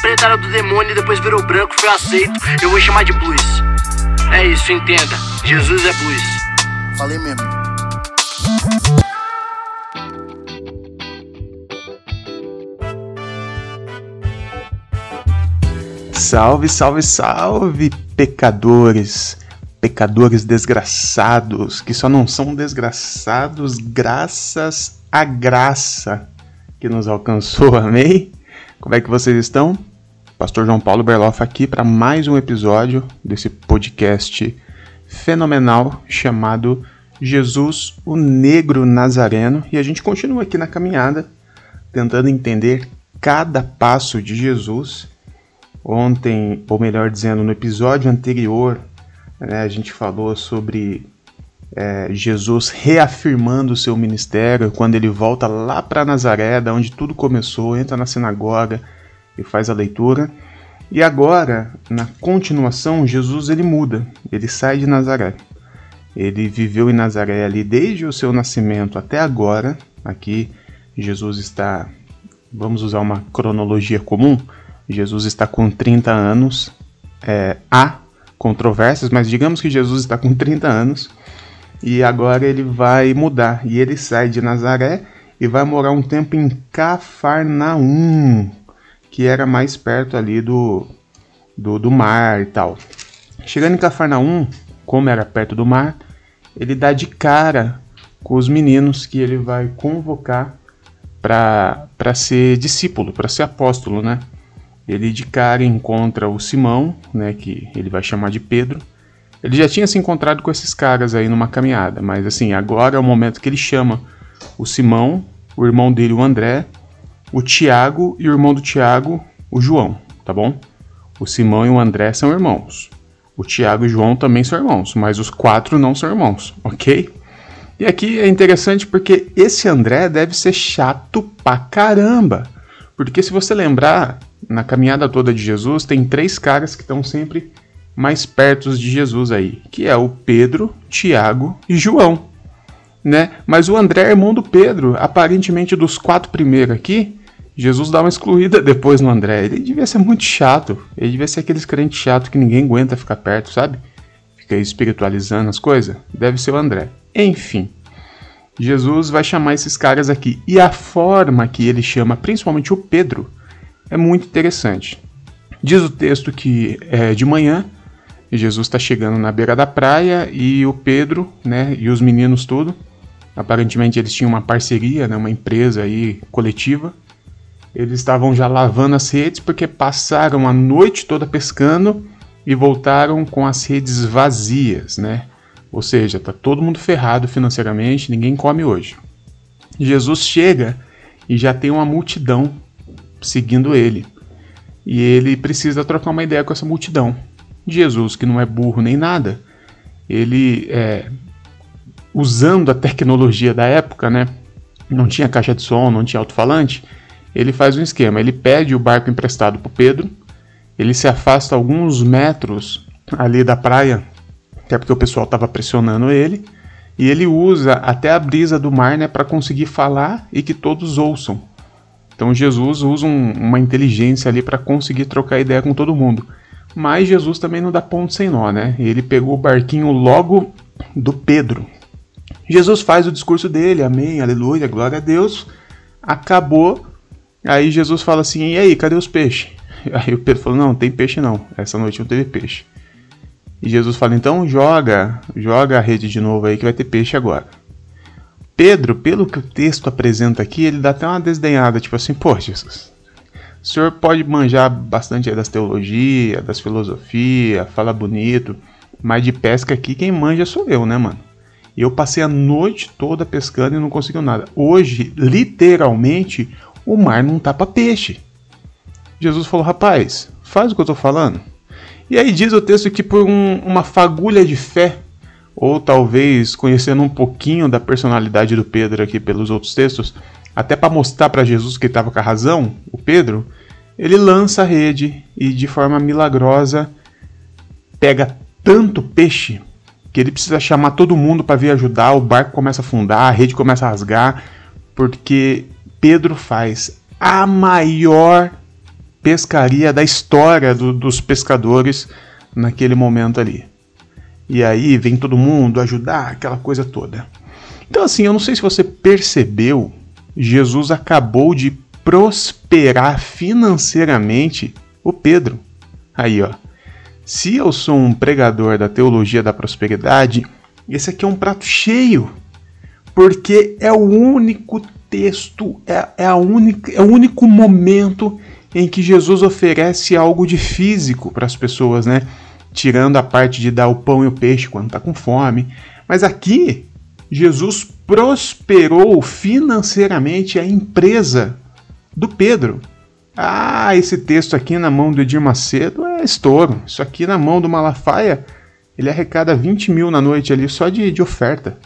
preta era do demônio e depois virou branco, foi aceito. Eu vou chamar de blues. É isso, entenda. Jesus é blues. Falei mesmo. Salve, salve, salve, pecadores, pecadores desgraçados, que só não são desgraçados graças à graça que nos alcançou, amém? Como é que vocês estão? Pastor João Paulo Berloff aqui para mais um episódio desse podcast fenomenal chamado Jesus, o Negro Nazareno, e a gente continua aqui na caminhada tentando entender cada passo de Jesus Ontem, ou melhor dizendo, no episódio anterior, né, a gente falou sobre é, Jesus reafirmando o seu ministério quando ele volta lá para Nazaré, da onde tudo começou, entra na sinagoga e faz a leitura. E agora, na continuação, Jesus ele muda, ele sai de Nazaré. Ele viveu em Nazaré ali desde o seu nascimento até agora. Aqui Jesus está, vamos usar uma cronologia comum, Jesus está com 30 anos. É, há controvérsias, mas digamos que Jesus está com 30 anos e agora ele vai mudar. E ele sai de Nazaré e vai morar um tempo em Cafarnaum, que era mais perto ali do, do, do mar e tal. Chegando em Cafarnaum, como era perto do mar, ele dá de cara com os meninos que ele vai convocar para ser discípulo, para ser apóstolo, né? Ele de cara encontra o Simão, né, que ele vai chamar de Pedro. Ele já tinha se encontrado com esses caras aí numa caminhada, mas assim, agora é o momento que ele chama o Simão, o irmão dele, o André, o Tiago e o irmão do Tiago, o João, tá bom? O Simão e o André são irmãos. O Tiago e o João também são irmãos, mas os quatro não são irmãos, ok? E aqui é interessante porque esse André deve ser chato pra caramba. Porque se você lembrar, na caminhada toda de Jesus, tem três caras que estão sempre mais perto de Jesus aí, que é o Pedro, Tiago e João, né? Mas o André é irmão do Pedro, aparentemente dos quatro primeiros aqui, Jesus dá uma excluída depois no André. Ele devia ser muito chato, ele devia ser aqueles crentes chato que ninguém aguenta ficar perto, sabe? Fica espiritualizando as coisas. Deve ser o André. Enfim, Jesus vai chamar esses caras aqui e a forma que ele chama, principalmente o Pedro, é muito interessante. Diz o texto que é de manhã, Jesus está chegando na beira da praia e o Pedro, né, e os meninos tudo, aparentemente eles tinham uma parceria, né, uma empresa aí coletiva. Eles estavam já lavando as redes porque passaram a noite toda pescando e voltaram com as redes vazias, né? Ou seja, tá todo mundo ferrado financeiramente, ninguém come hoje. Jesus chega e já tem uma multidão seguindo ele. E ele precisa trocar uma ideia com essa multidão. Jesus, que não é burro nem nada, ele, é, usando a tecnologia da época, né? Não tinha caixa de som, não tinha alto-falante. Ele faz um esquema. Ele pede o barco emprestado para Pedro. Ele se afasta alguns metros ali da praia, até porque o pessoal estava pressionando ele. E ele usa até a brisa do mar né, para conseguir falar e que todos ouçam. Então Jesus usa um, uma inteligência ali para conseguir trocar ideia com todo mundo. Mas Jesus também não dá ponto sem nó, né? Ele pegou o barquinho logo do Pedro. Jesus faz o discurso dele, amém, aleluia, glória a Deus. Acabou. Aí Jesus fala assim: e aí, cadê os peixes? Aí o Pedro falou: não, tem peixe não. Essa noite não teve peixe. E Jesus fala: então joga, joga a rede de novo aí que vai ter peixe agora. Pedro, pelo que o texto apresenta aqui, ele dá até uma desdenhada, tipo assim, pô, Jesus, o senhor pode manjar bastante das teologias, das filosofias, fala bonito, mas de pesca aqui quem manja sou eu, né, mano? Eu passei a noite toda pescando e não conseguiu nada. Hoje, literalmente, o mar não tá pra peixe. Jesus falou, rapaz, faz o que eu tô falando. E aí diz o texto que por um, uma fagulha de fé, ou talvez conhecendo um pouquinho da personalidade do Pedro aqui pelos outros textos, até para mostrar para Jesus que estava com a razão, o Pedro, ele lança a rede e de forma milagrosa pega tanto peixe que ele precisa chamar todo mundo para vir ajudar, o barco começa a afundar, a rede começa a rasgar, porque Pedro faz a maior pescaria da história do, dos pescadores naquele momento ali. E aí vem todo mundo ajudar, aquela coisa toda. Então, assim, eu não sei se você percebeu, Jesus acabou de prosperar financeiramente o Pedro. Aí, ó. Se eu sou um pregador da teologia da prosperidade, esse aqui é um prato cheio. Porque é o único texto, é, é, a única, é o único momento em que Jesus oferece algo de físico para as pessoas, né? Tirando a parte de dar o pão e o peixe quando está com fome. Mas aqui, Jesus prosperou financeiramente a empresa do Pedro. Ah, esse texto aqui na mão do Edir Macedo é estouro. Isso aqui na mão do Malafaia, ele arrecada 20 mil na noite ali só de, de oferta.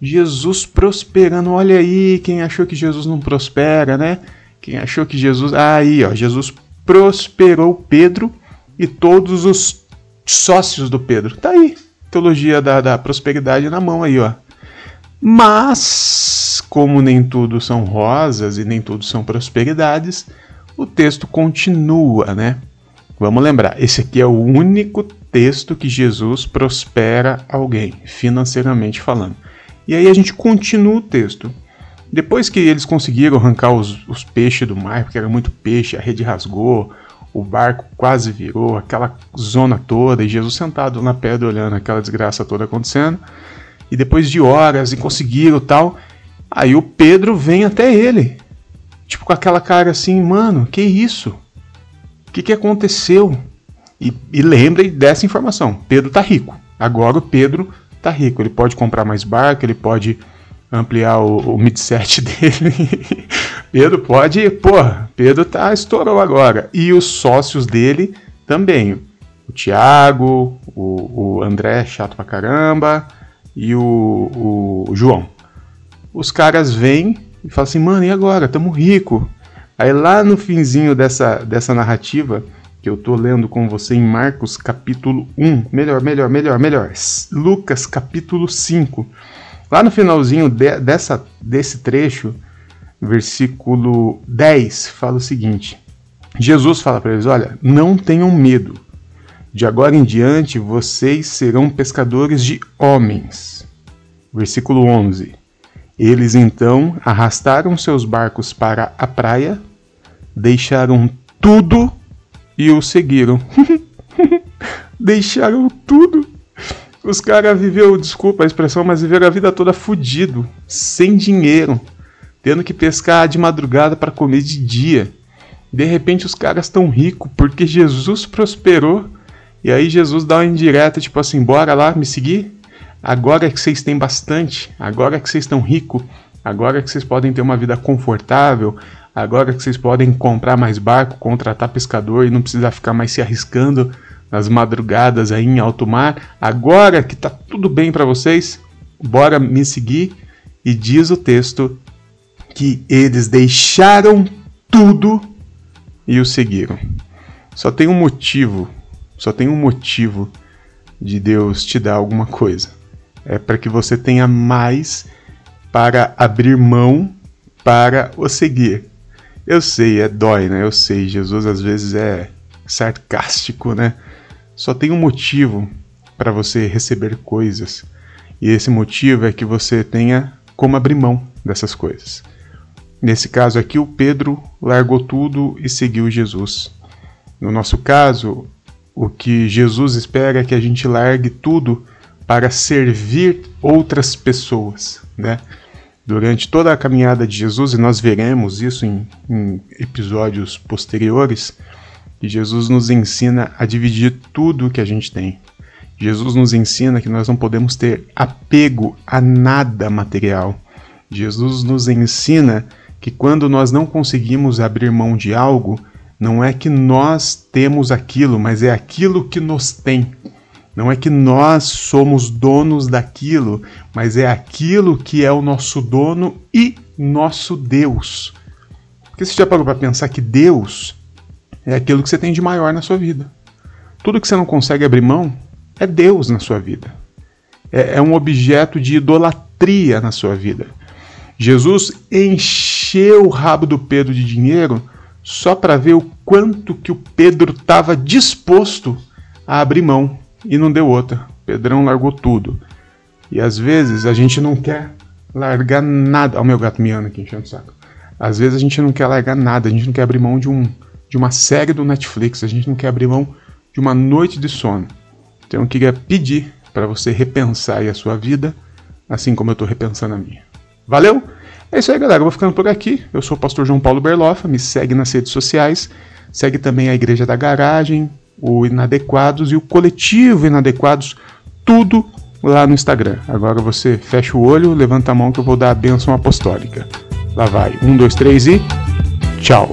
Jesus prosperando. Olha aí, quem achou que Jesus não prospera, né? Quem achou que Jesus. Aí, ó, Jesus prosperou Pedro e todos os sócios do Pedro. Tá aí. Teologia da, da prosperidade na mão aí, ó. Mas, como nem tudo são rosas e nem tudo são prosperidades, o texto continua, né? Vamos lembrar, esse aqui é o único texto que Jesus prospera alguém, financeiramente falando. E aí a gente continua o texto. Depois que eles conseguiram arrancar os, os peixes do mar, porque era muito peixe, a rede rasgou, o barco quase virou, aquela zona toda, e Jesus sentado na pedra olhando aquela desgraça toda acontecendo. E depois de horas e conseguiram tal, aí o Pedro vem até ele. Tipo com aquela cara assim, mano, que isso? O que, que aconteceu? E, e lembre dessa informação: Pedro tá rico. Agora o Pedro tá rico. Ele pode comprar mais barco, ele pode ampliar o, o midset dele. Pedro pode, porra, Pedro tá estourou agora. E os sócios dele também. O Thiago, o, o André, chato pra caramba, e o, o João. Os caras vêm e falam assim, mano, e agora? Tamo rico. Aí lá no finzinho dessa, dessa narrativa, que eu tô lendo com você em Marcos capítulo 1. Melhor, melhor, melhor, melhor. Lucas capítulo 5. Lá no finalzinho de, dessa, desse trecho, versículo 10, fala o seguinte: Jesus fala para eles: Olha, não tenham medo. De agora em diante vocês serão pescadores de homens. Versículo 11. Eles então arrastaram seus barcos para a praia, deixaram tudo e o seguiram. Deixaram tudo. Os caras viveu, desculpa a expressão, mas viveram a vida toda fudido, sem dinheiro, tendo que pescar de madrugada para comer de dia. De repente os caras estão ricos porque Jesus prosperou. E aí Jesus dá uma indireta, tipo assim, bora lá me seguir? Agora que vocês têm bastante, agora que vocês estão ricos, agora que vocês podem ter uma vida confortável, Agora que vocês podem comprar mais barco, contratar pescador e não precisar ficar mais se arriscando nas madrugadas aí em alto mar, agora que tá tudo bem para vocês, bora me seguir e diz o texto que eles deixaram tudo e o seguiram. Só tem um motivo, só tem um motivo de Deus te dar alguma coisa. É para que você tenha mais para abrir mão para o seguir. Eu sei, é dói, né? Eu sei, Jesus às vezes é sarcástico, né? Só tem um motivo para você receber coisas. E esse motivo é que você tenha como abrir mão dessas coisas. Nesse caso aqui, o Pedro largou tudo e seguiu Jesus. No nosso caso, o que Jesus espera é que a gente largue tudo para servir outras pessoas, né? durante toda a caminhada de Jesus, e nós veremos isso em, em episódios posteriores, que Jesus nos ensina a dividir tudo que a gente tem. Jesus nos ensina que nós não podemos ter apego a nada material. Jesus nos ensina que quando nós não conseguimos abrir mão de algo, não é que nós temos aquilo, mas é aquilo que nos tem. Não é que nós somos donos daquilo, mas é aquilo que é o nosso dono e nosso Deus. Porque você já parou para pensar que Deus é aquilo que você tem de maior na sua vida. Tudo que você não consegue abrir mão é Deus na sua vida. É, é um objeto de idolatria na sua vida. Jesus encheu o rabo do Pedro de dinheiro só para ver o quanto que o Pedro estava disposto a abrir mão e não deu outra. Pedrão largou tudo. E às vezes a gente não quer largar nada. Olha o meu gato miando aqui enchendo o saco. Às vezes a gente não quer largar nada, a gente não quer abrir mão de, um, de uma série do Netflix, a gente não quer abrir mão de uma noite de sono. Então eu queria pedir para você repensar a sua vida, assim como eu estou repensando a minha. Valeu? É isso aí, galera. Eu vou ficando por aqui. Eu sou o pastor João Paulo Berlofa. Me segue nas redes sociais. Segue também a Igreja da Garagem, o Inadequados e o Coletivo Inadequados. Tudo lá no Instagram. Agora você fecha o olho, levanta a mão que eu vou dar a bênção apostólica. Lá vai. Um, dois, três e. Tchau.